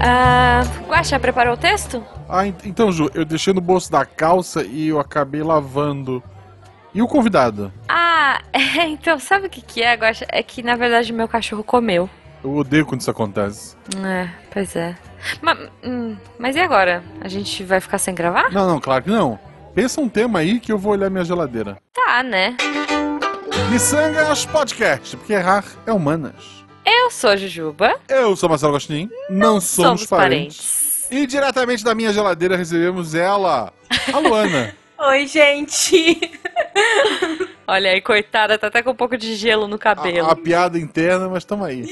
Ah, Guaxa, preparou o texto? Ah, ent- então, Ju, eu deixei no bolso da calça e eu acabei lavando. E o convidado? Ah, é, então sabe o que que é, Guaxa? É que na verdade meu cachorro comeu. Eu odeio quando isso acontece. É, pois é. Mas, hum, mas e agora? A gente vai ficar sem gravar? Não, não, claro que não. Pensa um tema aí que eu vou olhar minha geladeira. Tá, né? Missangas Podcast, porque errar é humanas. Eu sou a Jujuba. Eu sou Marcelo Agostinho, não, somos, somos parentes. E diretamente da minha geladeira recebemos ela, a Luana. Oi, gente. Olha aí, coitada, tá até com um pouco de gelo no cabelo. a, a piada interna, mas tamo aí.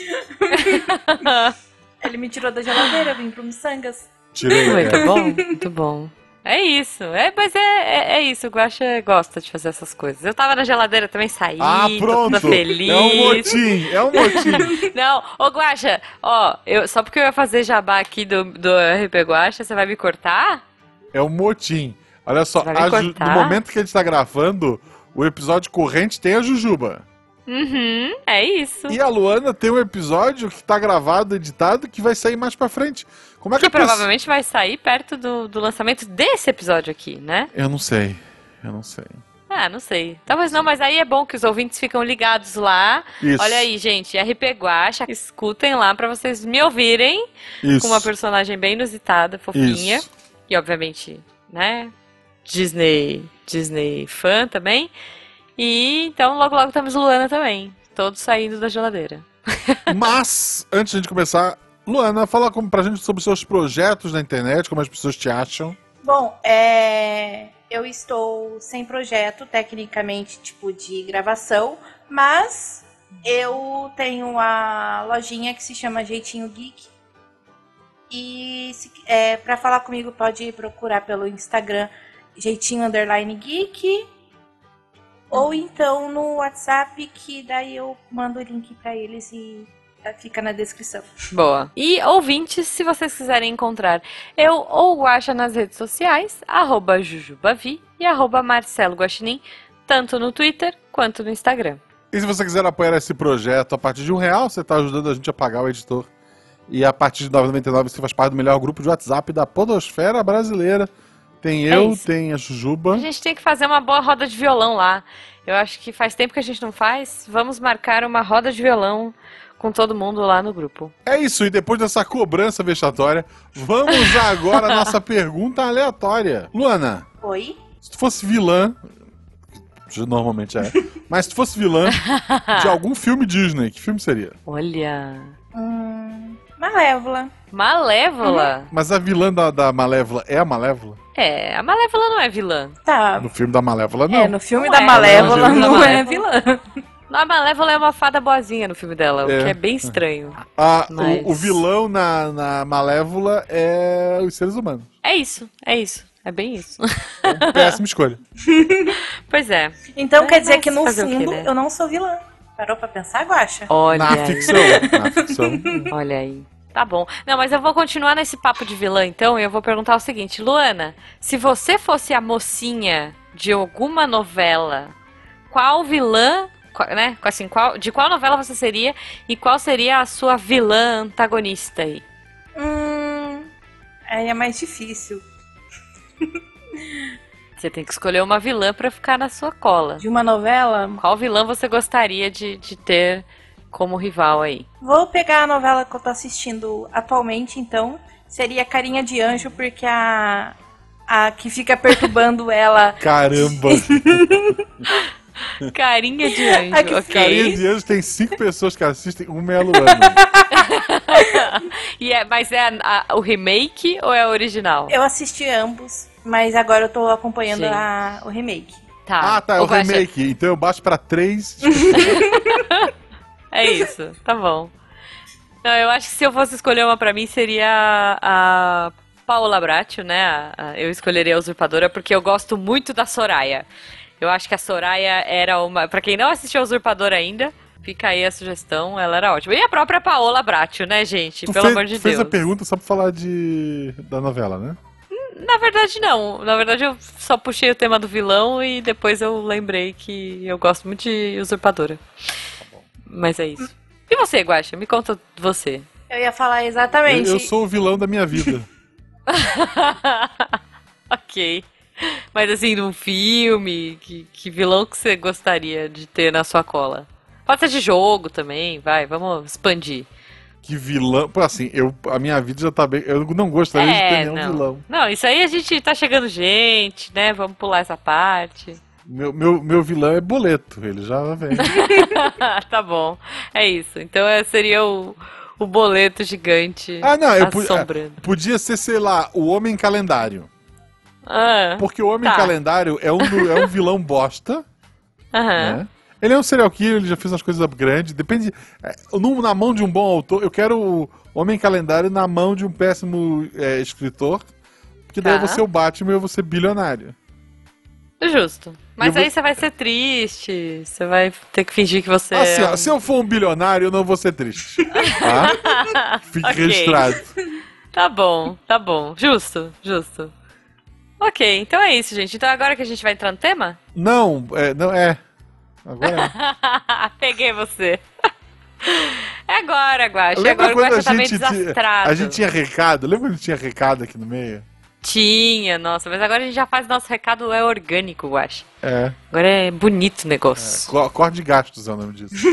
Ele me tirou da geladeira, vim pro Missangas. Tirei. Muito é. bom, muito bom. É isso, é, mas é, é, é isso, o Guaxa gosta de fazer essas coisas. Eu tava na geladeira também, saí, Ah, pronto. feliz. É um motim, é um motim. Não, ô Guaxa, ó, eu, só porque eu ia fazer jabá aqui do, do RP Guaxa, você vai me cortar? É um motim. Olha só, a no momento que a gente tá gravando, o episódio corrente tem a Jujuba. Uhum, é isso. E a Luana tem um episódio que tá gravado, editado, que vai sair mais pra frente. Como é que, Que pessoa- provavelmente vai sair perto do, do lançamento desse episódio aqui, né? Eu não sei. Eu não sei. Ah, não sei. Talvez não, mas aí é bom que os ouvintes ficam ligados lá. Isso. Olha aí, gente, RP Guaxa, escutem lá pra vocês me ouvirem Isso. com uma personagem bem inusitada, fofinha. Isso. E obviamente, né? Disney, Disney fã também. E então logo logo temos Luana também, todos saindo da geladeira. Mas, antes de a gente começar, Luana, fala como, pra gente sobre os seus projetos na internet, como as pessoas te acham. Bom, é... eu estou sem projeto, tecnicamente, tipo, de gravação, mas eu tenho a lojinha que se chama Jeitinho Geek. E se, é, para falar comigo, pode procurar pelo Instagram Jeitinho Underline Geek. Ou então no WhatsApp, que daí eu mando o link pra eles e tá- fica na descrição. Boa. E ouvintes, se vocês quiserem encontrar eu ou o Guaxa nas redes sociais, arroba Jujubavi e arroba Marcelo Guaxinim, tanto no Twitter quanto no Instagram. E se você quiser apoiar esse projeto a partir de um real, você está ajudando a gente a pagar o editor. E a partir de 9,99 você faz parte do melhor grupo de WhatsApp da podosfera brasileira. Tem É eu, isso. tem a Jujuba. A gente tem que fazer uma boa roda de violão lá. Eu acho que faz tempo que a gente não faz. Vamos marcar uma roda de violão com todo mundo lá no grupo. É isso, e depois dessa cobrança vexatória, vamos agora à nossa pergunta aleatória. Luana, Oi? se tu fosse vilã, normalmente é, mas se tu fosse vilã de algum filme Disney, que filme seria? Olha. Hum, Malévola. Malévola? Mas a vilã da, da Malévola é a Malévola? É, a Malévola não é vilã. Tá. No filme da Malévola, não. É, no filme Não da é. Malévola Não, não, não é é. vilã. A Malévola é uma fada boazinha no filme dela, o É. que é bem estranho. A- o- Mas- o, vilão na, na Malévola é os seres humanos. É isso, é isso. É bem isso. Péssima escolha. pois é. Então É, quer dizer que no o fundo né? eu não sou vilã. Parou pra pensar, Guaxa? Olha na aí. ficção. Na ficção. Olha aí. Tá bom. Não, mas eu vou continuar nesse papo de vilã, então, e eu vou perguntar o seguinte, Luana, se você fosse a mocinha de alguma novela, qual vilã, qual- né? Assim, qual, de qual novela você seria e qual seria a sua vilã antagonista aí? Hum. Aí é mais difícil. Você tem que escolher uma vilã pra ficar na sua cola. De uma novela, Qual vilã você gostaria de, de ter como rival aí? vou pegar a novela que eu tô assistindo atualmente, então. Seria Carinha de Anjo, porque a. A que fica perturbando ela. Caramba. Carinha de anjo, ok. Carinha de Anjos tem cinco pessoas que assistem, uma é a Luana. E é, mas é a- a- o remake ou é a original? Eu assisti ambos, mas agora eu tô acompanhando a, o remake. Tá. Ah, tá, é o remake. Então eu baixo pra três. É isso, tá bom. Não, eu acho que se eu fosse escolher uma pra mim seria a Paola Bracho, né? A- a- eu escolheria a Usurpadora porque eu gosto muito da Soraya. Eu acho que a Soraya era uma. Pra quem não assistiu a Usurpadora ainda, fica aí a sugestão, ela era ótima. E a própria Paola Bracho, né, gente? Tu Pelo fez, amor de fez Deus. a pergunta só pra falar de da novela, né? Na verdade, não. Na verdade, eu só puxei o tema do vilão e depois eu lembrei que eu gosto muito de Usurpadora. Mas é isso. E você, Guaxa? Me conta você. Eu ia falar exatamente. Eu, eu sou o vilão da minha vida. ok. Mas assim, num filme, que, que vilão que você gostaria de ter na sua cola? Pode ser de jogo também, vai, vamos expandir. Que vilão. Pô, assim, eu, a minha vida já tá bem. Eu não gostaria de ter É, nenhum não. vilão. Não, isso aí a gente tá chegando gente, né? Vamos pular essa parte. Meu, meu, meu vilão é boleto, ele já vem. tá bom. É isso. Então é, seria o, o boleto gigante Ah, não, eu pu- assombrando. podia ser, sei lá, o Homem Calendário. Ah, Porque o Homem Tá. Calendário é um, do- é um vilão bosta, aham. né? Ele é um serial killer, ele já fez umas coisas grandes. Depende. é, no- na mão de um bom autor, eu quero o Homem Calendário na mão de um péssimo é, escritor. Porque daí Tá. eu vou ser o Batman e eu vou ser bilionário. Justo. Mas Eu vou- aí você vai ser triste, você vai ter que fingir que você Assim, é ó, um- se eu for um bilionário, eu não vou ser triste. Tá? Fique Ok. registrado. Tá bom, tá bom. Justo, justo. Ok, então é isso, gente. Então agora que a gente vai entrar no tema? Não, é, não é. Agora é. Peguei você. É agora, Guaxa. Lembra Agora o Guaxa tá meio gente, tinha, desastrado. a gente tinha recado? Lembra quando tinha recado aqui no meio? Tinha, nossa, mas agora a gente já faz nosso recado é orgânico, Guaxa. É. Agora é bonito o negócio. Co- Corte de gastos é o nome disso.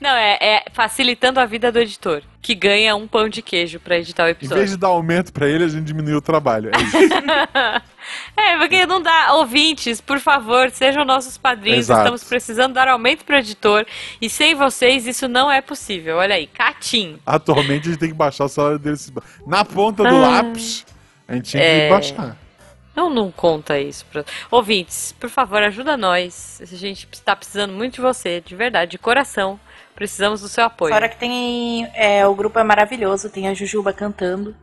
Não, é, é facilitando a vida do editor, que ganha um pão de queijo pra editar o Em episódio. vez de dar aumento pra ele, a gente diminui o trabalho. É isso. É, porque não dá. Ouvintes, por favor, sejam nossos padrinhos. Exato. Estamos precisando dar aumento pro editor. E sem vocês, isso não é possível. Olha aí, Catim. Atualmente a gente tem que baixar o salário dele. Na ponta do Ah. lápis, a gente tinha É. que baixar. Não, não conta isso. Pra... Ouvintes, por favor, ajuda nós. A gente está precisando muito de você, de verdade, de coração. Precisamos do seu apoio. Fora que tem. É, o grupo é maravilhoso, tem a Jujuba cantando.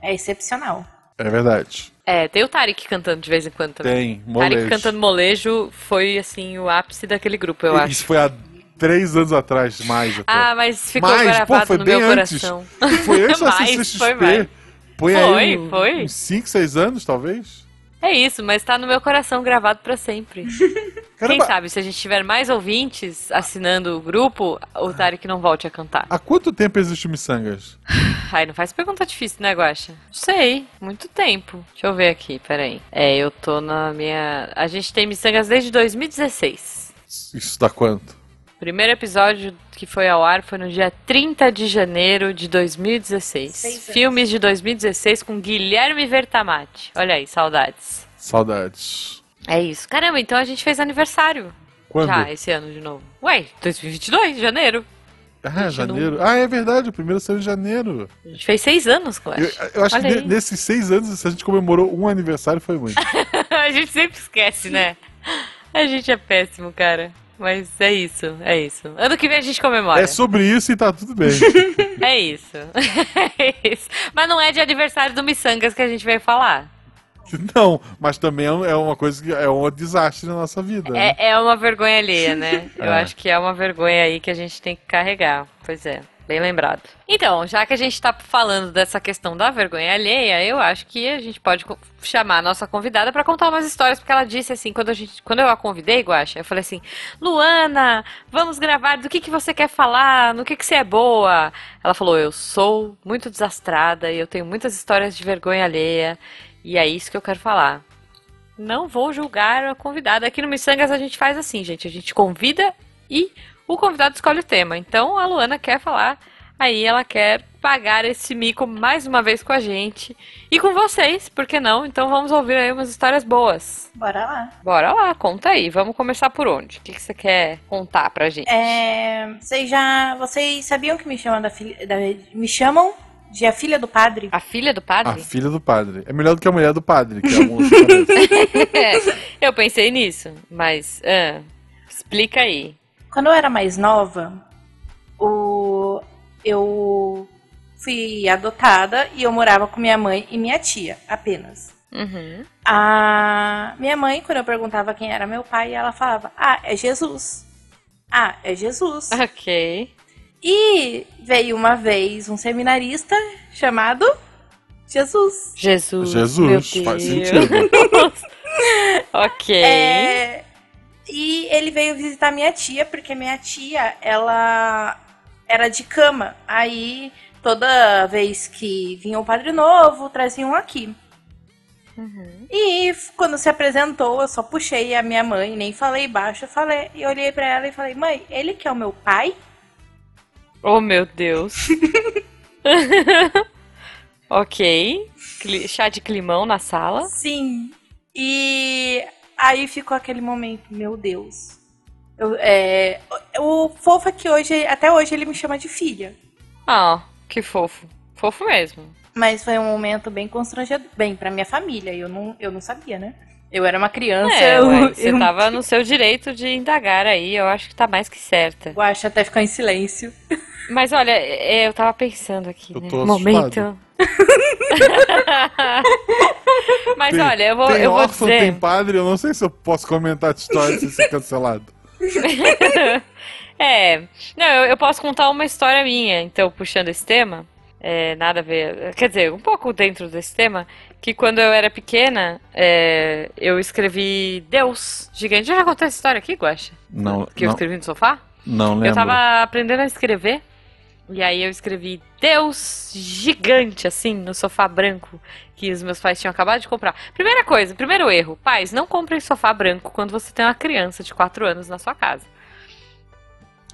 É excepcional. É verdade. É, tem o Tarek cantando de vez em quando também. Tem, Tarek molejo. cantando molejo foi, assim, o ápice daquele grupo, eu acho. Isso foi há três anos atrás, mais até. Ah, mas ficou Mas, pô, gravado foi no bem meu antes. coração. Foi antes da Mais, CCXP. foi mais. Põe Foi, aí foi. uns 5, 6 anos, talvez. É isso, mas tá no meu coração gravado pra sempre. Quem Caramba, sabe, se a gente tiver mais ouvintes assinando o grupo, o Tarek não volte a cantar. há quanto tempo existe o Missangas? Ai, não faz pergunta difícil, né, Guaxa? Sei, muito tempo. Deixa eu ver aqui, peraí. É, eu tô na minha... A gente tem miçangas desde 2016. Isso dá quanto? O primeiro episódio que foi ao ar foi no dia 30 de janeiro de 2016. Seis anos. Filmes de 2016 com Guilherme Vertamati. Olha aí, saudades. Saudades. É isso. Caramba, então a gente fez aniversário. Quando? Já, esse ano de novo. Ué, 2022, janeiro. Ah, janeiro. não- Ah, é verdade, o primeiro saiu em janeiro. A gente fez seis anos, eu Eu, acho. eu acho Olha que aí. ne- nesses seis anos, se a gente comemorou um aniversário, foi muito. a gente sempre esquece, né? A gente é péssimo, cara. Mas é isso, é isso. Ano que vem a gente comemora. É sobre isso e tá tudo bem. É isso. É isso. Mas não é de aniversário do Missangas que a gente veio falar. Não, mas também é é uma coisa que é um desastre na nossa vida. né? É, é uma vergonha alheia, né? Eu É. acho que é uma vergonha aí que a gente tem que carregar. Pois é, bem lembrado. Então, já que a gente tá falando dessa questão da vergonha alheia, eu acho que a gente pode chamar a nossa convidada pra contar umas histórias, porque ela disse assim, quando, a gente, quando eu a convidei, Guaxa, eu falei assim, Luana, vamos gravar, do que, que você quer falar, no que, que você é boa? Ela falou, eu sou muito desastrada e eu tenho muitas histórias de vergonha alheia, e é isso que eu quero falar. Não vou julgar a convidada. Aqui no Missangas a gente faz assim, gente. A gente convida e o convidado escolhe o tema. Então a Luana quer falar, aí ela quer pagar esse mico mais uma vez com a gente. E com vocês, por que não? Então vamos ouvir aí umas histórias boas. Bora lá. Bora lá, conta aí. Vamos começar por onde? O que, que você quer contar pra gente? É, vocês já. Vocês sabiam que me chamam da filha. da- me chamam de a filha do padre? A filha do A padre? filha do padre. É melhor do que a mulher do padre, que é um cabeça. eu pensei nisso, mas ah, explica aí. Quando eu era mais nova, o, eu fui adotada e eu morava com minha mãe e minha tia, apenas. Uhum. A minha mãe, quando eu perguntava quem era meu pai, ela falava: Ah, é Jesus. Ah, é Jesus. Ok. E veio uma vez um seminarista chamado Jesus. Jesus. Jesus, meu faz Deus. sentido. ok. É, e ele veio visitar minha tia, porque minha tia, ela era de cama. Aí toda vez que vinha o padre novo, traziam aqui. Uhum. E quando se apresentou, eu só puxei a minha mãe, nem falei baixo, eu falei, e olhei pra ela e falei: "Mãe, ele que é o meu pai?" Oh, meu Deus. ok. Chá de climão na sala. Sim. E aí ficou aquele momento, meu Deus. Eu, é, o fofo é que hoje, até hoje ele me chama de filha. Ah, que fofo. Fofo mesmo. Mas foi um momento bem constrangedor. Bem, pra minha família. Eu não, eu não sabia, né? Eu era uma criança. É, eu, ué, você eu, tava no seu direito de indagar aí, eu acho que tá mais que certa. eu acho até ficar em silêncio. Mas olha, é, eu tava pensando aqui, Eu né? tô Momento. Mas Tem- olha, eu vou, tem eu vou órfão, dizer. tem padre, eu não sei se eu posso comentar a história sem ser cancelado. É, não, eu, eu posso contar uma história minha, então, puxando esse tema. É, nada a ver. Quer dizer, um pouco dentro desse tema. Que quando eu era pequena, é, eu escrevi Deus gigante. Eu já contei essa história aqui, Guaxa? Não, Que eu não, escrevi no sofá? não lembro. Eu tava aprendendo a escrever. E aí eu escrevi Deus gigante, assim, no sofá branco, que os meus pais tinham acabado de comprar. Primeira coisa, primeiro erro, pais, não comprem sofá branco quando você tem uma criança de 4 anos na sua casa.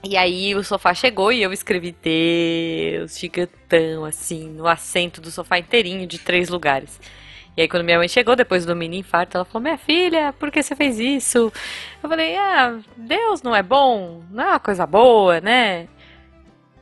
E aí o sofá chegou e eu escrevi Deus gigantão, assim, no assento do sofá inteirinho, de três lugares. E aí quando minha mãe chegou, depois do mini infarto, ela falou, minha filha, por que você fez isso? Eu falei, ah, Deus não é bom, não é uma coisa boa, né?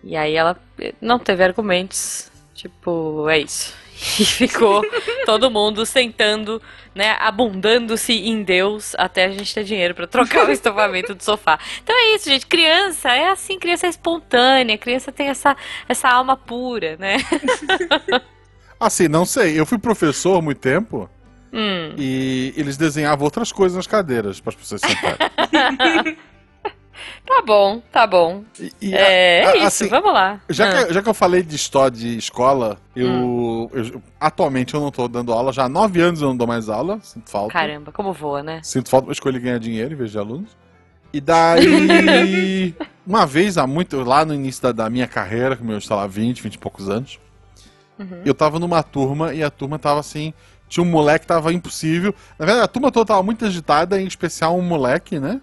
E aí ela eh, não teve argumentos, tipo, é isso. E ficou todo mundo sentando, né, abundando-se em Deus até a gente ter dinheiro pra trocar o estofamento do sofá. Então é isso, gente. Criança é assim, criança é espontânea, criança tem essa, essa alma pura, né? Assim, não sei. Eu fui professor há muito tempo Hum. e eles desenhavam outras coisas nas cadeiras para as pessoas sentarem. Tá bom, tá bom. E- e, É, a- a- isso, assim, vamos lá. Já, Ah. que, já que eu falei de história de escola, eu, Hum. eu- atualmente eu não tô dando aula, já há nove anos eu não dou mais aula, sinto falta. Caramba, como voa, né? Sinto falta, eu escolhi ganhar dinheiro em vez de alunos. E daí, uma vez, há muito, lá no início da, da minha carreira, com meus, sei lá, 20, 20 e poucos anos, Uhum. eu tava numa turma e a turma tava assim, tinha um moleque que tava impossível. Na verdade, a turma toda tava muito agitada, em especial um moleque, né?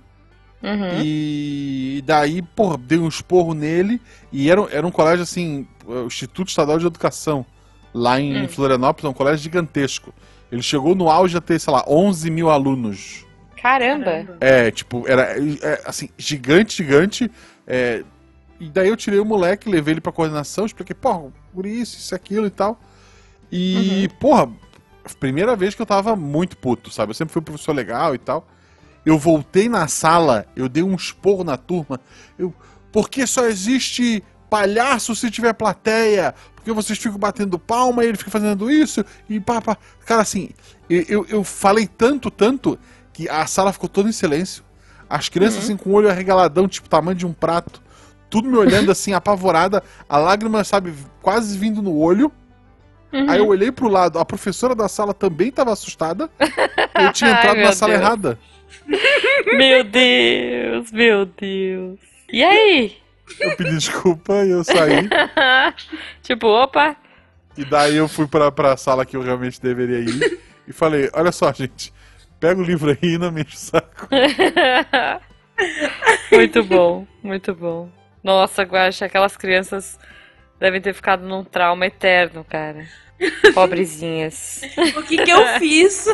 Uhum. E daí, porra, dei um esporro nele. E era, era um colégio assim, o Instituto Estadual de Educação, lá em Hum. Florianópolis, é um colégio gigantesco. Ele chegou no auge a ter, sei lá, 11 mil alunos. Caramba. É, tipo, era é, assim, gigante, gigante. é, e daí eu tirei o moleque, levei ele pra coordenação, expliquei, porra, por isso, isso, aquilo e tal. E, porra, primeira vez que eu tava muito puto, sabe? Eu sempre fui um professor legal e tal. Eu voltei na sala, eu dei um esporro na turma. Eu, porque só existe palhaço se tiver plateia? Porque vocês ficam batendo palma e ele fica fazendo isso e pá. Cara, assim, eu, eu, eu falei tanto, tanto, que a sala ficou toda em silêncio. As crianças, assim, com o olho arregaladão, tipo, tamanho de um prato. Tudo me olhando, assim, apavorada. A lágrima, sabe, quase vindo no olho. Uhum. Aí eu olhei pro lado, a professora da sala também tava assustada. Eu tinha Ai, entrado meu na sala Deus. errada. Meu Deus, meu Deus. E aí? Eu pedi desculpa e eu saí. tipo, opa. E daí eu fui pra, pra sala que eu realmente deveria ir. E falei, olha só, gente. Pega o livro aí e não me enche o saco. muito bom, muito bom. Nossa, Guaxa, aquelas crianças devem ter ficado num trauma eterno, cara. Pobrezinhas. O que que eu fiz?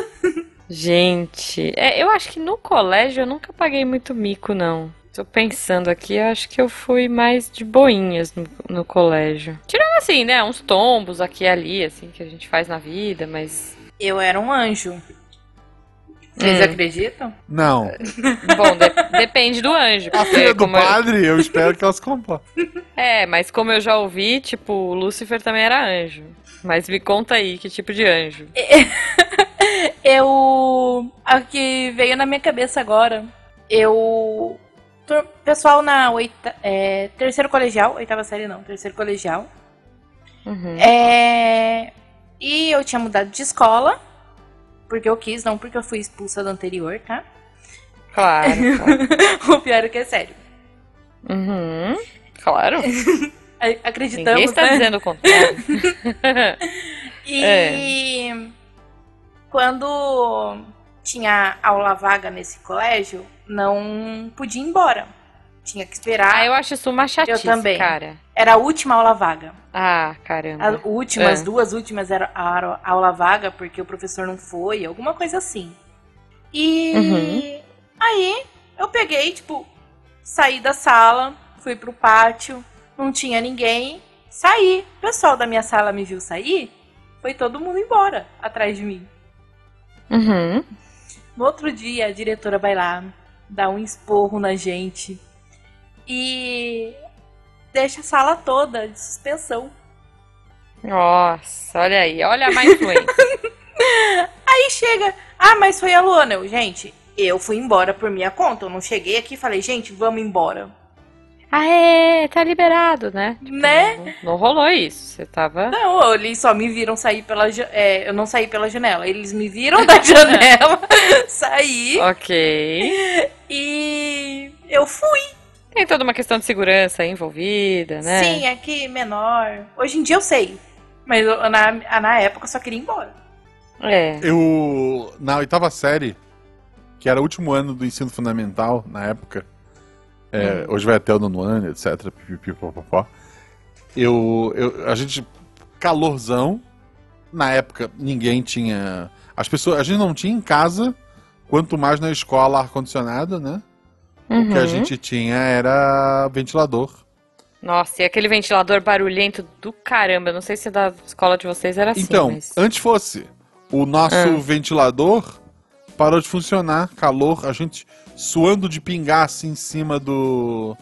Gente, é, eu acho que no colégio eu nunca paguei muito mico, não. Tô pensando aqui, eu acho que eu fui mais de boinhas no, no colégio. Tirando assim, né, uns tombos aqui e ali, assim, que a gente faz na vida, mas... Eu era um anjo. Vocês Hum. acreditam? Não. Bom, de- depende do anjo. A filha do como eu- padre, eu espero que ela se comporte. É, mas como eu já ouvi, tipo, o Lúcifer também era anjo. Mas me conta aí, que tipo de anjo? Eu. A que veio na minha cabeça agora. Eu. Pessoal na oita, é, terceiro colegial, oitava série não, terceiro colegial. Uhum. É, e eu tinha mudado de escola. Porque eu quis, não porque eu fui expulsa do anterior, tá? Claro, claro. o pior é que é sério. Uhum. Claro. Acreditamos, Ninguém está né? dizendo o contrário. E É. quando tinha aula vaga nesse colégio, não podia ir embora. Tinha que esperar. ah, eu acho isso uma chatice, também. cara. Era a última aula vaga. Ah, caramba. As últimas, É. duas últimas era a aula vaga porque o professor não foi, alguma coisa assim. E Uhum. aí eu peguei, tipo, saí da sala, fui pro pátio, não tinha ninguém, saí. O pessoal da minha sala me viu sair, foi todo mundo embora atrás de mim. Uhum. No outro dia, a diretora vai lá, dá um esporro na gente e deixa a sala toda de suspensão. Nossa, olha aí. Olha a má influência. Aí chega, ah, mas foi a Luana. Eu, gente, eu fui embora por minha conta. Eu não cheguei aqui e falei, gente, vamos embora. Ah, é, tá liberado, né? Tipo, Né? Não, não rolou isso. Você tava. Não, eles só me viram sair pela é, Eu não saí pela janela. Eles me viram da janela, saí Ok. e eu fui. Tem toda uma questão de segurança envolvida, né? Sim, aqui menor. Hoje em dia eu sei. Mas eu- na, na época eu só queria ir embora. É. Eu, na oitava série, que era o último ano do ensino fundamental, na época, é, hoje vai até o nono ano, etc, pipipi, popopó, eu, eu, a gente, calorzão, na época ninguém tinha, as pessoas, a gente não tinha em casa, quanto mais na escola ar-condicionado, né? O que a Uhum. gente tinha era ventilador. Nossa, e aquele ventilador barulhento do caramba. Não sei se da escola de vocês era assim, Então, mas... antes fosse, o nosso Ah. ventilador parou de funcionar, calor, a gente suando de pingar assim em cima do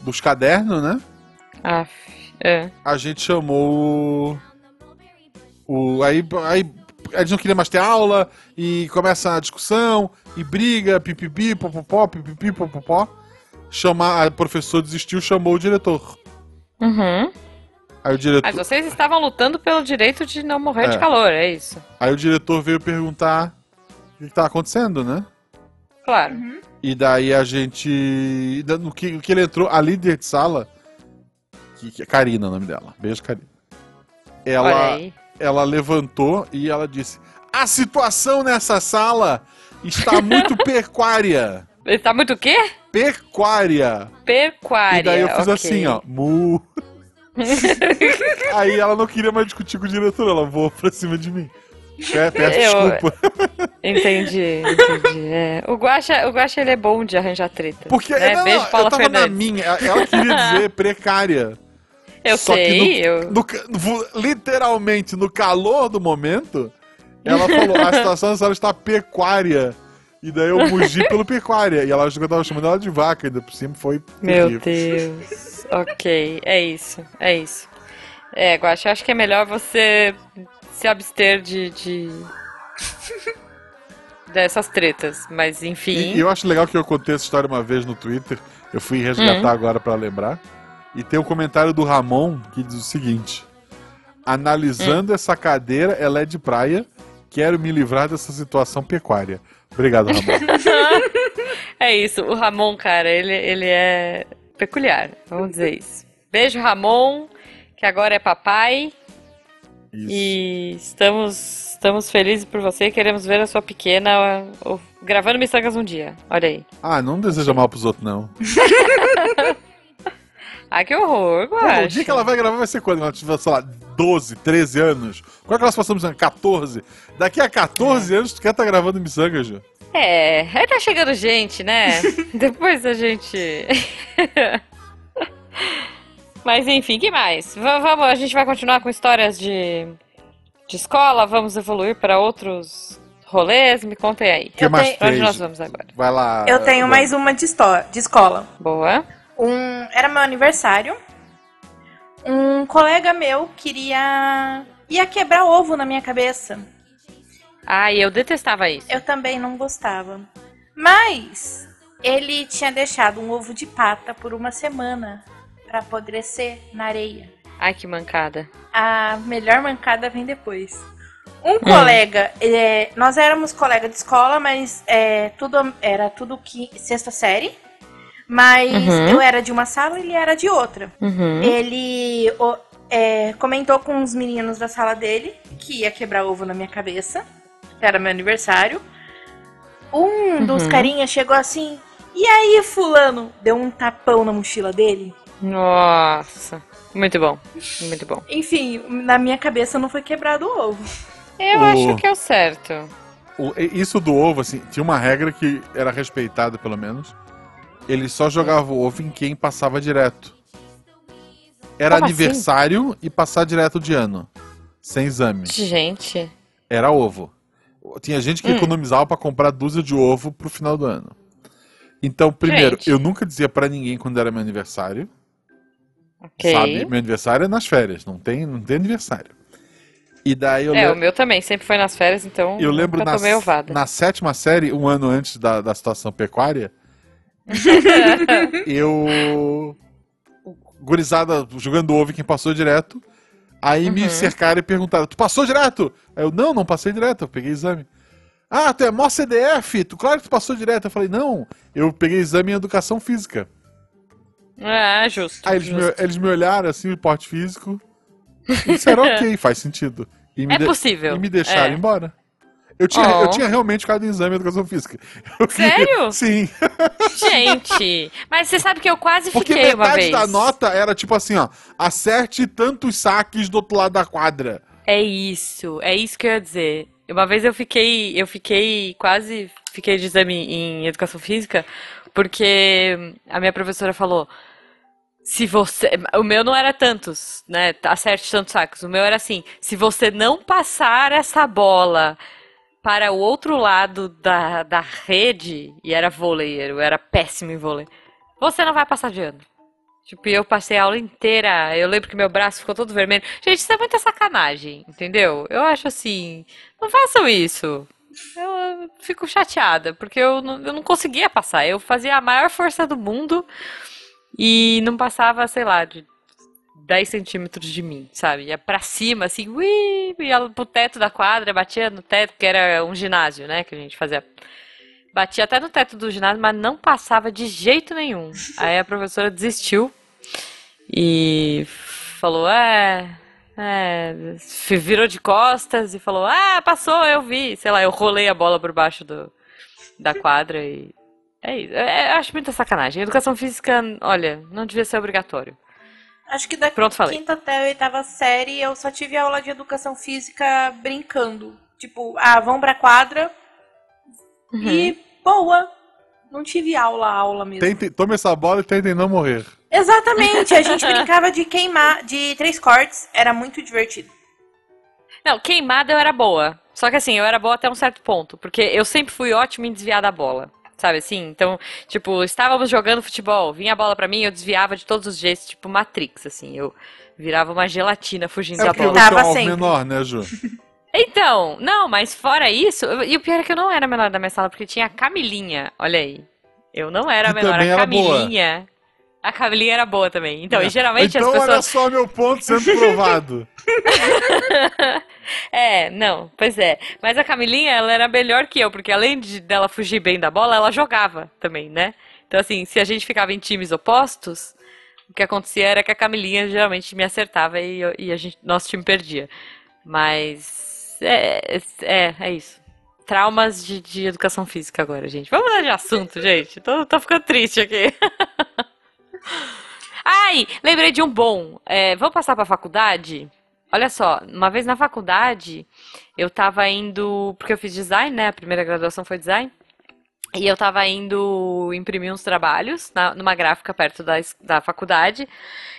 dos cadernos, né? Aff, é. A gente chamou o, o aí aí a gente não queria mais ter aula e começa a discussão e briga, pipipi, popopó, pipipi, popopó. Chamar, a professor desistiu, chamou o diretor. Uhum. Aí o diretor, Mas vocês estavam lutando pelo direito de não morrer É. de calor, é isso? aí o diretor veio perguntar o que está acontecendo, né? Claro. E daí a gente. No que, no que ele entrou, a líder de sala, que, que é Karina o nome dela. Beijo, Karina. Ela, ela levantou e ela disse: A situação nessa sala está muito pecuária. Ele tá muito o quê? Pecuária. Pecuária. e daí eu fiz ok. assim, ó. Mu. aí ela não queria mais discutir com o diretor, ela voou pra cima de mim. Pe- Peço desculpa. Entendi, entendi. É. O Guaxa, o Guaxa, ele é bom de arranjar treta. Porque né? não, Beijo, Paula eu tava na Fernandes. minha. Ela queria dizer precária. Eu Só sei, no- eu... no literalmente, no calor do momento, ela falou: a situação da sala está pecuária. E daí eu mugi pelo pecuária. E ela achou que eu tava chamando ela de vaca, ainda por cima foi. Meu terrível. Deus. ok, é isso, é isso. É, Guaxa, acho que é melhor você se abster de... de... dessas tretas, mas enfim... E, eu acho legal que eu contei essa história uma vez no Twitter. Eu fui resgatar Uhum. agora pra lembrar. E tem um comentário do Ramon que diz o seguinte: Analisando Hum. essa cadeira, ela é de praia. Quero me livrar dessa situação pecuária. Obrigado, Ramon. É isso, o Ramon, cara, ele, ele é peculiar, vamos dizer isso. Beijo, Ramon, que agora é papai, Isso. e estamos, estamos felizes por você, queremos ver a sua pequena ó, ó, gravando miçangas um dia, olha aí. Ah, não deseja mal pros outros, não. Ai, que horror, Guaxa. o dia que ela vai gravar vai ser quando? Ela tiver, sei lá, 12, 13 anos. Qual é que nós passamos? ano? 14. Daqui a 14 anos, tu quer estar gravando miçanga, Ju? É, aí tá chegando gente, né? Depois a gente. Mas enfim, que mais? Va- Vamos, a gente vai continuar com histórias de, de escola, vamos evoluir para outros rolês. Me contem aí. O que Eu mais tenho- onde nós vamos agora? Vai lá. Eu tenho mais uma de, histó- de escola. Boa. Um, era meu aniversário. Um colega meu queria. ia quebrar ovo na minha cabeça. Ai, eu detestava isso. Eu também não gostava. Mas ele tinha deixado um ovo de pata por uma semana para apodrecer na areia. Ai, que mancada. A melhor mancada vem depois. Um colega, é, nós éramos colega de escola, mas é, tudo era tudo que sexta série. Mas Uhum. eu era de uma sala e ele era de outra. Uhum. Ele o- é, comentou com os meninos da sala dele que ia quebrar ovo na minha cabeça. Era meu aniversário. Um dos Uhum. carinhas chegou assim. E aí, fulano? Deu um tapão na mochila dele. Nossa. Muito bom. Muito bom. Enfim, na minha cabeça não foi quebrado o ovo. Eu O- acho que é o certo. O- isso do ovo, assim, tinha uma regra que era respeitada, pelo menos. Ele só jogava o ovo em quem passava direto. Era Como assim? aniversário e passar direto de ano. Sem exame. Gente. Era ovo. Tinha gente que Hum. economizava pra comprar dúzia de ovo pro final do ano. Então, primeiro, Gente. eu nunca dizia pra ninguém quando era meu aniversário. Ok. Sabe? Meu aniversário é nas férias, não tem, não tem aniversário. E daí eu, É, le- o meu também, sempre foi nas férias, então eu lembro na, na sétima série, um ano antes da, da situação pecuária, eu. Gurizada jogando ovo, quem passou direto. Aí me Uhum. cercaram e perguntaram: Tu passou direto? Aí eu, não, não passei direto, eu peguei exame. Ah, tu é mó CDF, tu, claro que tu passou direto. Eu falei, não, eu peguei exame em educação física. Ah, justo. Aí eles justo. me, eles me olharam assim, o porte físico. E disseram, ok, faz sentido. E me, É de- possível. e me deixaram É. embora. Eu tinha, Oh. eu tinha realmente ficado em exame de educação física. Eu queria- Sério? Sim. Gente, mas você sabe que eu quase Porque fiquei uma metade vez. da nota era tipo assim, ó. Acerte tantos saques do outro lado da quadra. É isso, é isso que eu ia dizer. Uma vez eu fiquei, eu fiquei quase fiquei de exame em educação física, porque a minha professora falou: se você, o meu não era tantos, né? Acerte tantos sacos. O meu era assim: se você não passar essa bola para o outro lado da, da rede, e era vôlei, eu era péssimo em vôlei, você não vai passar de ano. Tipo, eu passei a aula inteira. Eu lembro que meu braço ficou todo vermelho. Gente, isso é muita sacanagem, entendeu? Eu acho assim. Não façam isso. Eu fico chateada, porque eu não, eu não conseguia passar. Eu fazia a maior força do mundo e não passava, sei lá, de 10 centímetros de mim, sabe? Ia pra cima, assim, ui, ia pro teto da quadra, batia no teto, que era um ginásio, né? Que a gente fazia. Batia até no teto do ginásio, mas não passava de jeito nenhum. Aí a professora desistiu e falou: É, é, virou de costas e falou: Ah, passou, eu vi. Sei lá, eu rolei a bola por baixo do, da quadra e. É isso. É, eu acho muita sacanagem. Educação física, olha, não devia ser obrigatório. Acho que da Pronto, falei. quinta até a oitava série eu só tive aula de educação física brincando. Tipo, ah, vamos pra quadra Uhum. e boa. Não tive aula, aula mesmo. Tentem, tome essa bola e tentem não morrer. Exatamente, a gente brincava de queimar, de três cortes, era muito divertido. Não, queimada eu era boa. Só que assim, eu era boa até um certo ponto. Porque eu sempre fui ótima em desviar da bola. Sabe assim? Então, tipo, estávamos jogando futebol, vinha a bola pra mim, eu desviava de todos os jeitos, tipo Matrix, assim. Eu virava uma gelatina fugindo É da bola. você é um sempre. menor, né, Ju? Então, não, mas fora isso, eu- e o pior é que eu não era a menor da minha sala, porque tinha a Camilinha, olha aí. Eu não era a menor, também a. Camilinha. A Camilinha era boa também. Então, É. e geralmente então as pessoas. olha só meu ponto sendo provado. É, não, pois é. Mas a Camilinha, ela era melhor que eu, porque além de dela fugir bem da bola, ela jogava também, né? Então, assim, se a gente ficava em times opostos, o que acontecia era que a Camilinha geralmente me acertava e, eu- e a gente, nosso time perdia. Mas é, é, é isso. Traumas de, de educação física agora, gente. Vamos mudar de assunto, gente. Tô, tô ficando triste aqui. Ai, lembrei de um bom. É, vamos passar pra faculdade? Olha só, uma vez na faculdade, eu tava indo. Porque eu fiz design, né? A primeira graduação foi design. E eu tava indo imprimir uns trabalhos na- numa gráfica perto da, da faculdade.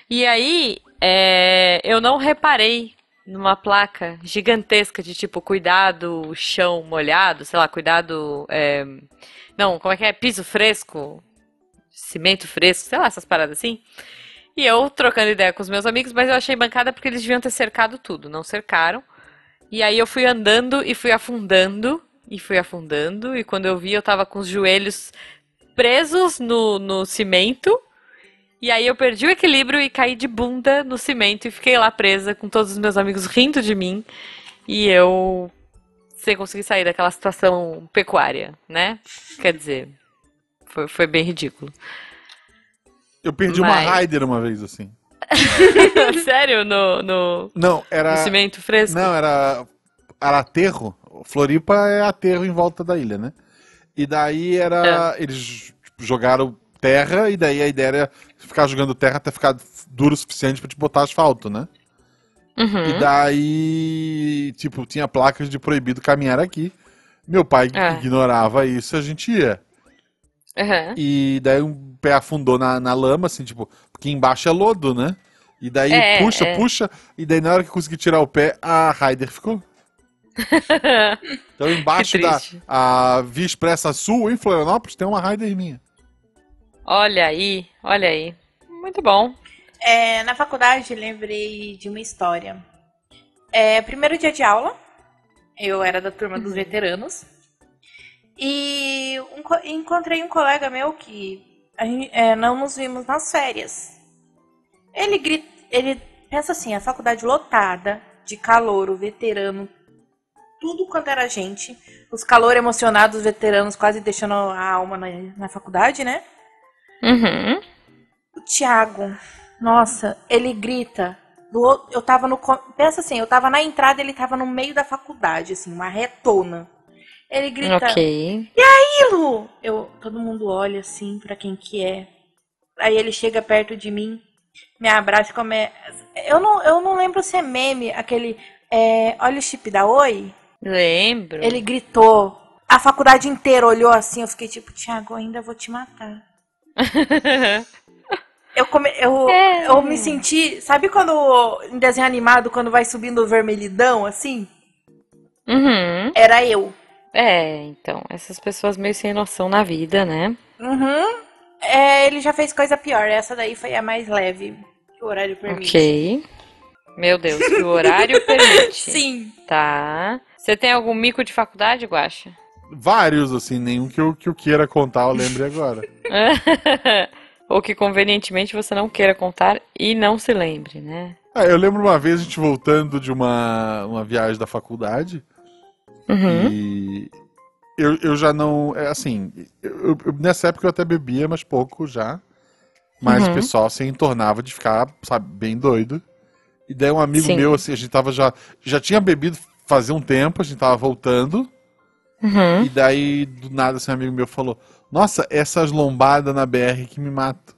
E aí, é, eu não reparei numa placa gigantesca de tipo, cuidado, chão molhado, sei lá, cuidado. é, não, como é que é? Piso fresco, cimento fresco, sei lá, essas paradas assim. E eu trocando ideia com os meus amigos, mas eu achei bancada porque eles deviam ter cercado tudo, não cercaram. E aí eu fui andando e fui afundando, e fui afundando, e quando eu vi eu tava com os joelhos presos no, no cimento. E aí eu perdi o equilíbrio e caí de bunda no cimento e fiquei lá presa com todos os meus amigos rindo de mim. E eu sem conseguir sair daquela situação pecuária, né? Quer dizer, foi, foi bem ridículo. Eu perdi uma Mas- Raider uma vez, assim. Sério? No, no, Não, era. no cimento fresco? Não, era. Era aterro. Floripa é aterro em volta da ilha, né? E daí era. Eles tipo, jogaram terra e daí a ideia era ficar jogando terra até ficar duro o suficiente pra te botar asfalto, né? Uhum. E daí, tipo, tinha placas de proibido caminhar aqui. Meu pai É. ignorava isso, a gente ia. Uhum. E daí um pé afundou na, na lama, assim, tipo, porque embaixo é lodo, né? E daí É, puxa, é. puxa, e daí na hora que eu consegui tirar o pé, a Raider ficou. Então embaixo da a Via Expressa Sul, em Florianópolis, tem uma Raider minha. olha aí, olha aí. Muito bom. É, na faculdade, lembrei de uma história. É, primeiro dia de aula, eu era da turma dos veteranos. E um co- encontrei um colega meu que gente, é, não nos vimos nas férias. Ele grita, ele pensa assim, a faculdade lotada, de calor, o veterano, tudo quanto era gente. Os calor emocionados veteranos quase deixando a alma na, na faculdade, né? Uhum. O Thiago, nossa, ele grita. do eu tava no. Pensa assim, eu tava na entrada, ele tava no meio da faculdade, assim, uma retona. Ele grita, Ok. Lu! Eu, todo mundo olha assim pra quem que é. Aí ele chega perto de mim, me abraça e começa. Eu não, eu não lembro se é meme, aquele. É, olha o chip da Oi. Lembro. Ele gritou. A faculdade inteira olhou assim, eu fiquei tipo, Thiago, ainda vou te matar. Eu, come, eu, É. eu me senti. Sabe quando em desenho animado, quando vai subindo o vermelhidão, assim? uhum. Era eu. É, então, essas pessoas meio sem noção na vida, né? Uhum. É, ele já fez coisa pior. Essa daí foi a mais leve que o horário permite. Ok. Meu Deus, que o horário permite. Sim. Tá. Você tem algum mico de faculdade, Guaxa? Vários, assim, nenhum que eu, que eu queira contar, eu lembre agora. Ou que convenientemente você não queira contar e não se lembre, né? Ah, eu lembro uma vez a gente voltando de uma, uma viagem da faculdade Uhum. e eu, eu já não. É assim, eu- eu- nessa época eu até bebia, mas pouco já. Mas Uhum. o pessoal se entornava de ficar, sabe, bem doido. E daí um amigo Sim. meu, assim, a gente tava já. Já tinha bebido fazia um tempo, a gente tava voltando. Uhum. E daí, do nada, assim, um amigo meu falou: Nossa, essas lombadas na BR que me matam.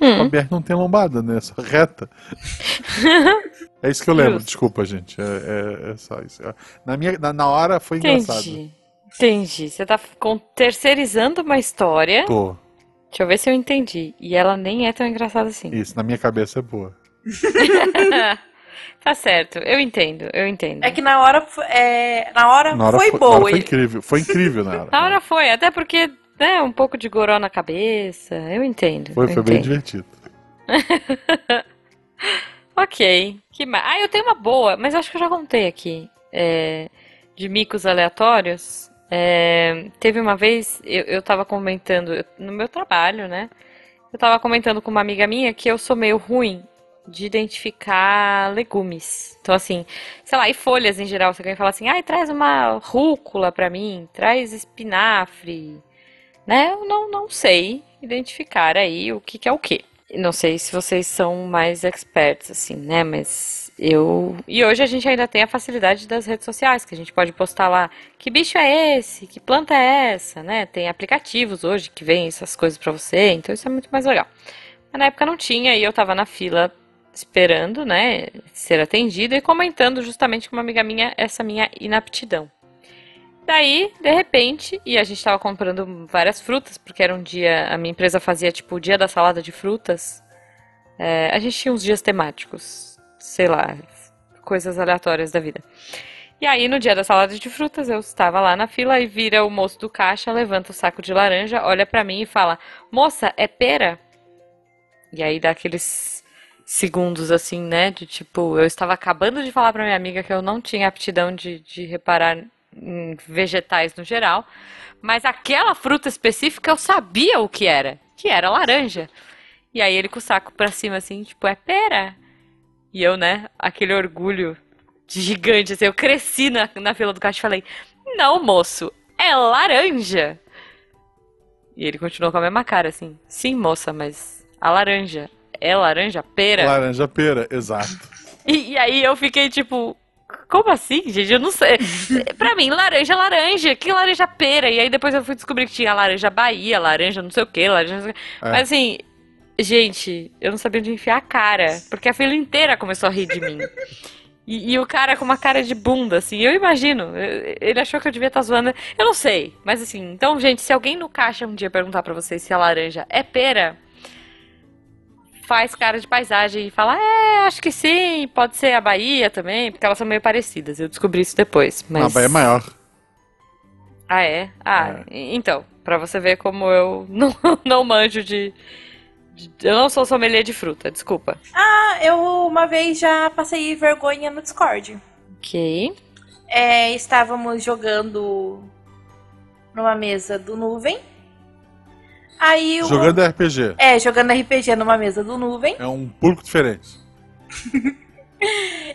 A Hum. BR não tem lombada, né? É só reta. é isso que eu lembro, Justo. desculpa, gente. É, é- é só isso. Na, minha, na, na hora foi engraçado. Entendi. Entendi. Você tá com- terceirizando uma história. Tô. Deixa eu ver se eu entendi. E ela nem é tão engraçada assim. Isso, na minha cabeça é boa. tá certo, eu entendo, eu entendo. É que na hora, é, na hora, Na hora foi na boa. hora foi ele- incrível. Foi incrível na hora. Na hora foi, até porque, né, um pouco de goró na cabeça, eu entendo. Foi, eu foi bem entendo. divertido. Ok. Que mais? Ah, eu tenho uma boa, mas acho que eu já contei aqui. é, de micos aleatórios. É, teve uma vez, eu, eu tava comentando, no meu trabalho, né? Eu tava comentando com uma amiga minha que eu sou meio ruim de identificar legumes. Então, assim, sei lá, e folhas em geral. Você alguém fala assim, ai, traz uma rúcula pra mim, traz espinafre, né? Eu não, não sei identificar aí o que que é o quê. Não sei se vocês são mais experts, assim, né? Mas eu. E hoje a gente ainda tem a facilidade das redes sociais, que a gente pode postar lá que bicho é esse, que planta é essa, né? Tem aplicativos hoje que veem essas coisas pra você, então isso é muito mais legal. Mas na época não tinha e eu tava na fila esperando, né, ser atendida e comentando justamente com uma amiga minha essa minha inaptidão. Daí, de repente, e a gente tava comprando várias frutas, porque era um dia, a minha empresa fazia tipo o dia da salada de frutas. É, a gente tinha uns dias temáticos, sei lá, coisas aleatórias da vida. E aí, no dia da salada de frutas, eu estava lá na fila e vira o moço do caixa, levanta o saco de laranja, olha pra mim e fala: Moça, é pera? E aí dá aqueles segundos assim, né? De tipo, eu estava acabando de falar pra minha amiga que eu não tinha aptidão de, de reparar vegetais no geral, mas aquela fruta específica eu sabia o que era, que era laranja. E aí ele com o saco pra cima assim, tipo, é pera? E eu, né, aquele orgulho de gigante, assim, eu cresci na, na fila do caixa e falei, não, moço, é laranja. E ele continuou com a mesma cara, assim, sim, moça, mas A laranja. É laranja pera? Laranja pera, exato. E, e aí eu fiquei tipo, como assim, gente? Eu não sei. pra mim, laranja é laranja. Que laranja pera? E aí depois eu fui descobrir que tinha laranja Bahia, laranja não sei o que, laranja. Não sei o quê. É. Mas assim, gente, eu não sabia onde enfiar a cara. Porque a fila inteira começou a rir de mim. E, e o cara com uma cara de bunda, assim, eu imagino. Ele achou que eu devia estar zoando. Eu não sei. Mas assim, então, gente, se alguém no caixa um dia perguntar pra vocês se a laranja é pera, faz cara de paisagem e fala, é, acho que sim, pode ser a Bahia também, porque elas são meio parecidas. Eu descobri isso depois. Mas... A Bahia é maior. Ah, é? Ah, e- então, pra você ver como eu não, não manjo de, de- Eu não sou sommelier de fruta, desculpa. Ah, eu uma vez já passei vergonha no Discord. Ok. É, estávamos jogando numa mesa do Nuvem. Aí o. Jogando RPG. É, jogando RPG numa mesa do Nuvem. É um público diferente.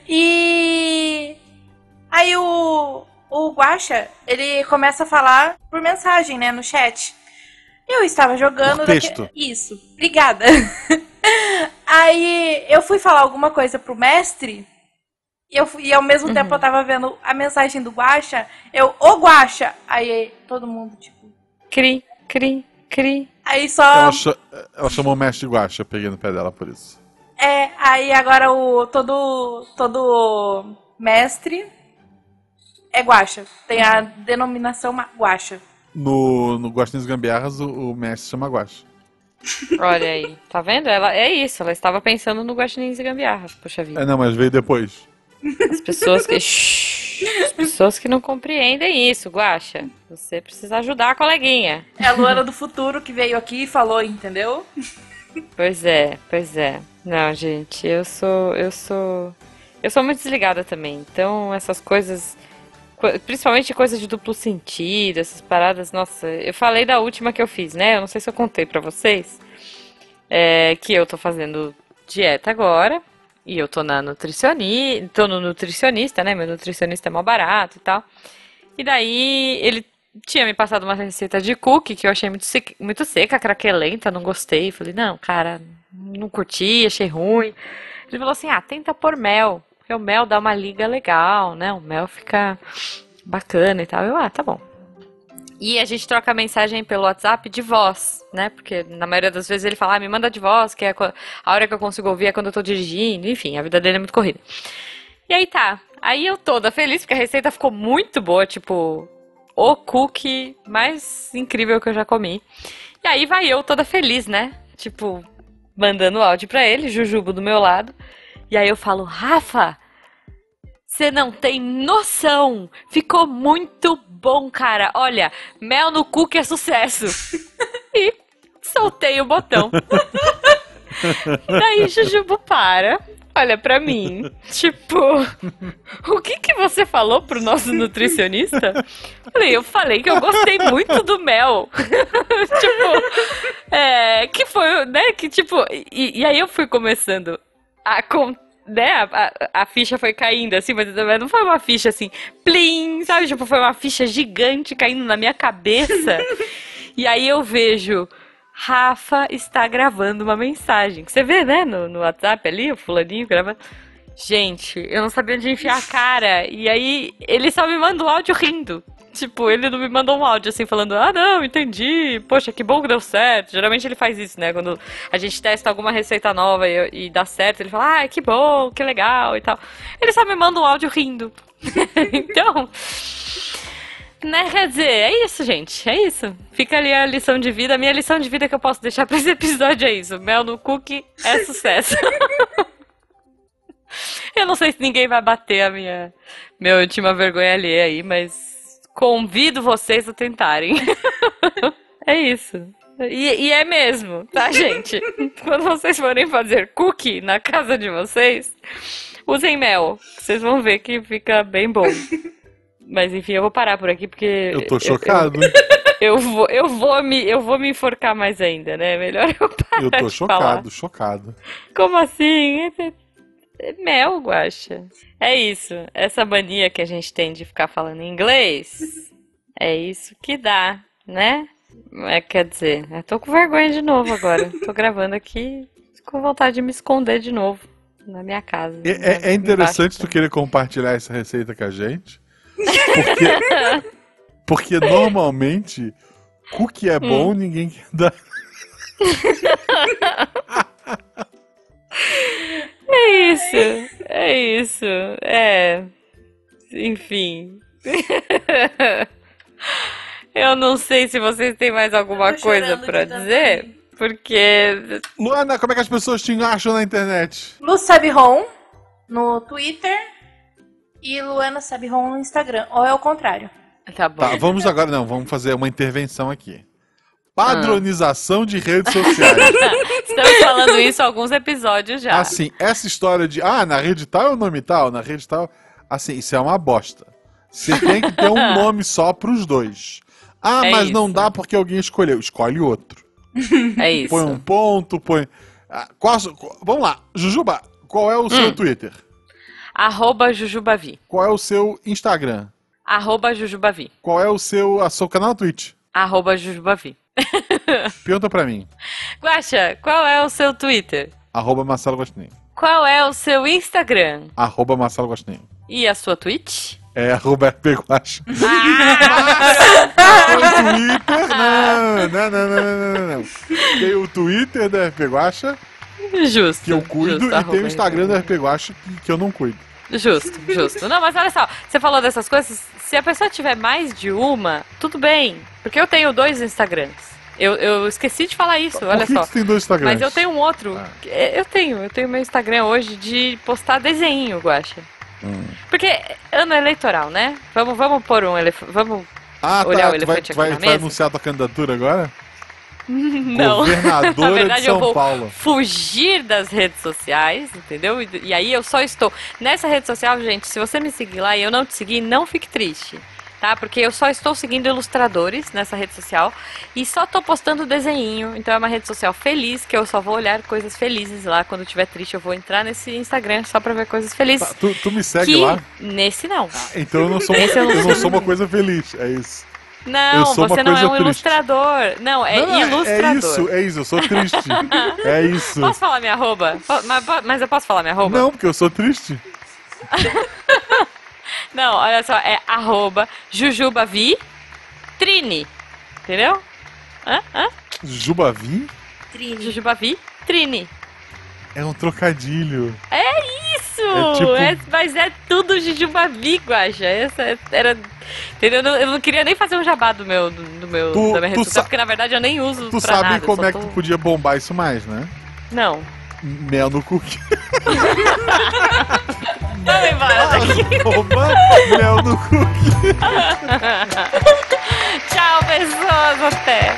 E aí o, o Guaxa, ele começa a falar por mensagem, né, no chat. Eu estava jogando... Por texto. daque- Isso, obrigada. aí eu fui falar alguma coisa pro mestre e, eu, fui- e ao mesmo tempo eu tava vendo a mensagem do Guaxa. Eu, ô Guaxa! Aí todo mundo, tipo... Cri, cri, cri. Aí só... Ela, cha- ela chamou o mestre Guacha, eu peguei no pé dela por isso. É, aí agora o todo todo mestre é guacha. Tem a denominação guacha. No, no Guaxinins Gambiarras, o, o mestre chama Guacha. Olha aí, tá vendo? Ela é isso, ela estava pensando no Guaxinins e Gambiarras, poxa vida. É, não, mas veio depois. As pessoas que. As pessoas que não compreendem isso, Guaxa. Você precisa ajudar a coleguinha. É a Luana do futuro que veio aqui e falou, entendeu? Pois é, pois é. Não, gente, eu sou. Eu sou. Eu sou muito desligada também. Então, essas coisas. co- Principalmente coisas de duplo sentido, essas paradas. Nossa, eu falei da última que eu fiz, né? Eu não sei se eu contei pra vocês. É, que eu tô fazendo dieta agora. E eu tô na nutricionista. Tô no nutricionista, né? Meu nutricionista é mó barato e tal. E daí ele tinha me passado uma receita de cookie que eu achei muito, sec- muito seca, craquelenta, não gostei. Falei, não, cara, não curti, achei ruim. Ele falou assim: ah, tenta pôr mel, porque o mel dá uma liga legal, né? O mel fica bacana e tal. Eu, ah, tá bom. E a gente troca mensagem pelo WhatsApp de voz, né? Porque na maioria das vezes ele fala, ah, me manda de voz, que é a hora que eu consigo ouvir é quando eu tô dirigindo, enfim, a vida dele é muito corrida. E aí tá. Aí eu toda feliz, porque a receita ficou muito boa, tipo, o cookie mais incrível que eu já comi. E aí vai eu toda feliz, né? Tipo, mandando áudio pra ele, Jujubo do meu lado. E aí eu falo, Rafa, você não tem noção! Ficou muito bom, cara. Olha, mel no cookie é sucesso. e soltei o botão. Daí Jujubo para, olha pra mim, tipo, o que que você falou pro nosso nutricionista? Falei, eu falei que eu gostei muito do mel. tipo, é, que foi, né, que tipo, e, e aí eu fui começando a con- né, a, a- ficha foi caindo assim, mas não foi uma ficha assim, plim, sabe? Tipo, foi uma ficha gigante caindo na minha cabeça. e aí eu vejo, Rafa está gravando uma mensagem. Que você vê, né, no, no WhatsApp ali, o fulaninho gravando. Gente, eu não sabia onde enfiar a cara. E aí ele só me mandou áudio rindo. Tipo, ele não me mandou um áudio assim falando, ah não, entendi, poxa, que bom que deu certo. Geralmente ele faz isso, né? Quando a gente testa alguma receita nova e, e dá certo, ele fala, ah, que bom, que legal e tal. Ele só me manda um áudio rindo. então, né, quer dizer, é isso, gente, é isso. Fica ali a lição de vida. A minha lição de vida que eu posso deixar pra esse episódio é isso. Mel no cookie é sucesso. eu não sei se ninguém vai bater a minha, minha última vergonha alheia aí, mas convido vocês a tentarem. é isso. E, e é mesmo, tá, gente? Quando vocês forem fazer cookie na casa de vocês, usem mel. Vocês vão ver que fica bem bom. Mas enfim, eu vou parar por aqui porque. Eu tô chocado. Eu, eu vou, eu, vou me, eu vou me enforcar mais ainda, né? Melhor eu parar Eu tô de falar. chocado, chocado. Como assim? É- mel, guacha. É isso. Essa mania que a gente tem de ficar falando inglês, é isso que dá, né? É, quer dizer, eu tô com vergonha de novo agora. tô gravando aqui com vontade de me esconder de novo na minha casa. É, é, é interessante tu querer compartilhar essa receita com a gente. Porque, porque normalmente, cookie é bom, hum. ninguém quer dar. É isso, é isso, é. Enfim. Eu não sei se vocês têm mais alguma coisa para dizer, também. porque. Luana, como é que as pessoas te acham na internet? Lu Sabiron no Twitter e Luana Sabiron no Instagram. Ou é o contrário? Tá bom. Tá, vamos agora, não, vamos fazer uma intervenção aqui. Padronização ah. de redes sociais. Estamos falando isso há alguns episódios já. Assim, essa história de, ah, na rede tal é o nome tal, na rede tal. Assim, isso é uma bosta. Você tem que ter um nome só pros dois. Ah, é mas isso. não dá porque alguém escolheu. Escolhe outro. É isso. Põe um ponto, põe. Ah, qual... Vamos lá, Jujuba, qual é o seu hum. Twitter? Arroba Jujubavi. Qual é o seu Instagram? Arroba Jujubavi. Qual é o seu, a seu canal Twitch? Arroba Jujubavi. Pergunta pra mim. Guaxa, qual é o seu Twitter? Arroba Marcelo Gostinho. Qual é o seu Instagram? Arroba Marcelo Gostinho. E a sua Twitch? É Roberto Peguacho. Ah! o Twitter, não, não, não, não, não, não. Tem o Twitter da RP Guacha. Justo. Que eu cuido, justo, e tem o Instagram da RP Guacha que eu não cuido. Justo, justo. Não, mas olha só, você falou dessas coisas. Se a pessoa tiver mais de uma, tudo bem. Porque eu tenho dois Instagrams. Eu, eu esqueci de falar isso, Por olha que só. Que tem dois Instagrams? Mas eu tenho um outro. Ah. Eu tenho, eu tenho meu Instagram hoje de postar desenho, Guacha. Hum. Porque ano eleitoral, né? Vamos, vamos pôr um elefante. Vamos ah, tá. olhar tá. o elefante vai, aqui vai, vai anunciar a tua candidatura agora? Não. Governadora Na verdade, de São eu vou Paulo. fugir das redes sociais, entendeu? E, e aí eu só estou. Nessa rede social, gente, se você me seguir lá e eu não te seguir, não fique triste tá? Porque eu só estou seguindo ilustradores nessa rede social e só estou postando desenho. Então é uma rede social feliz que eu só vou olhar coisas felizes lá. Quando eu estiver triste, eu vou entrar nesse Instagram só para ver coisas felizes. Tá, tu, tu, me segue que... lá? Nesse não. Ah, então eu não sou uma, eu não sou uma coisa feliz, é isso. Não, você não é um triste. ilustrador. Não, é não, ilustrador. É isso, é isso, eu sou triste. é isso. Posso falar minha arroba? Mas, mas eu posso falar minha arroba? Não, porque eu sou triste. Não, olha só, é arroba Jujubavi Trini. Entendeu? Hã? Hã? Jujubavi? Trini. Jujubavi Trini. É um trocadilho. É isso! É tipo... é, mas é tudo Jujubavi, Guaxa. Essa era. Entendeu? Eu não, queria nem fazer um jabá do meu, do, meu tu, da minha social, porque na verdade eu nem uso. Tu sabe nada, como é que tu podia bombar isso mais, né? Não. Mel no cookie. Vamos embora daqui. Opa, mel no cookie. Tchau, pessoas. Até.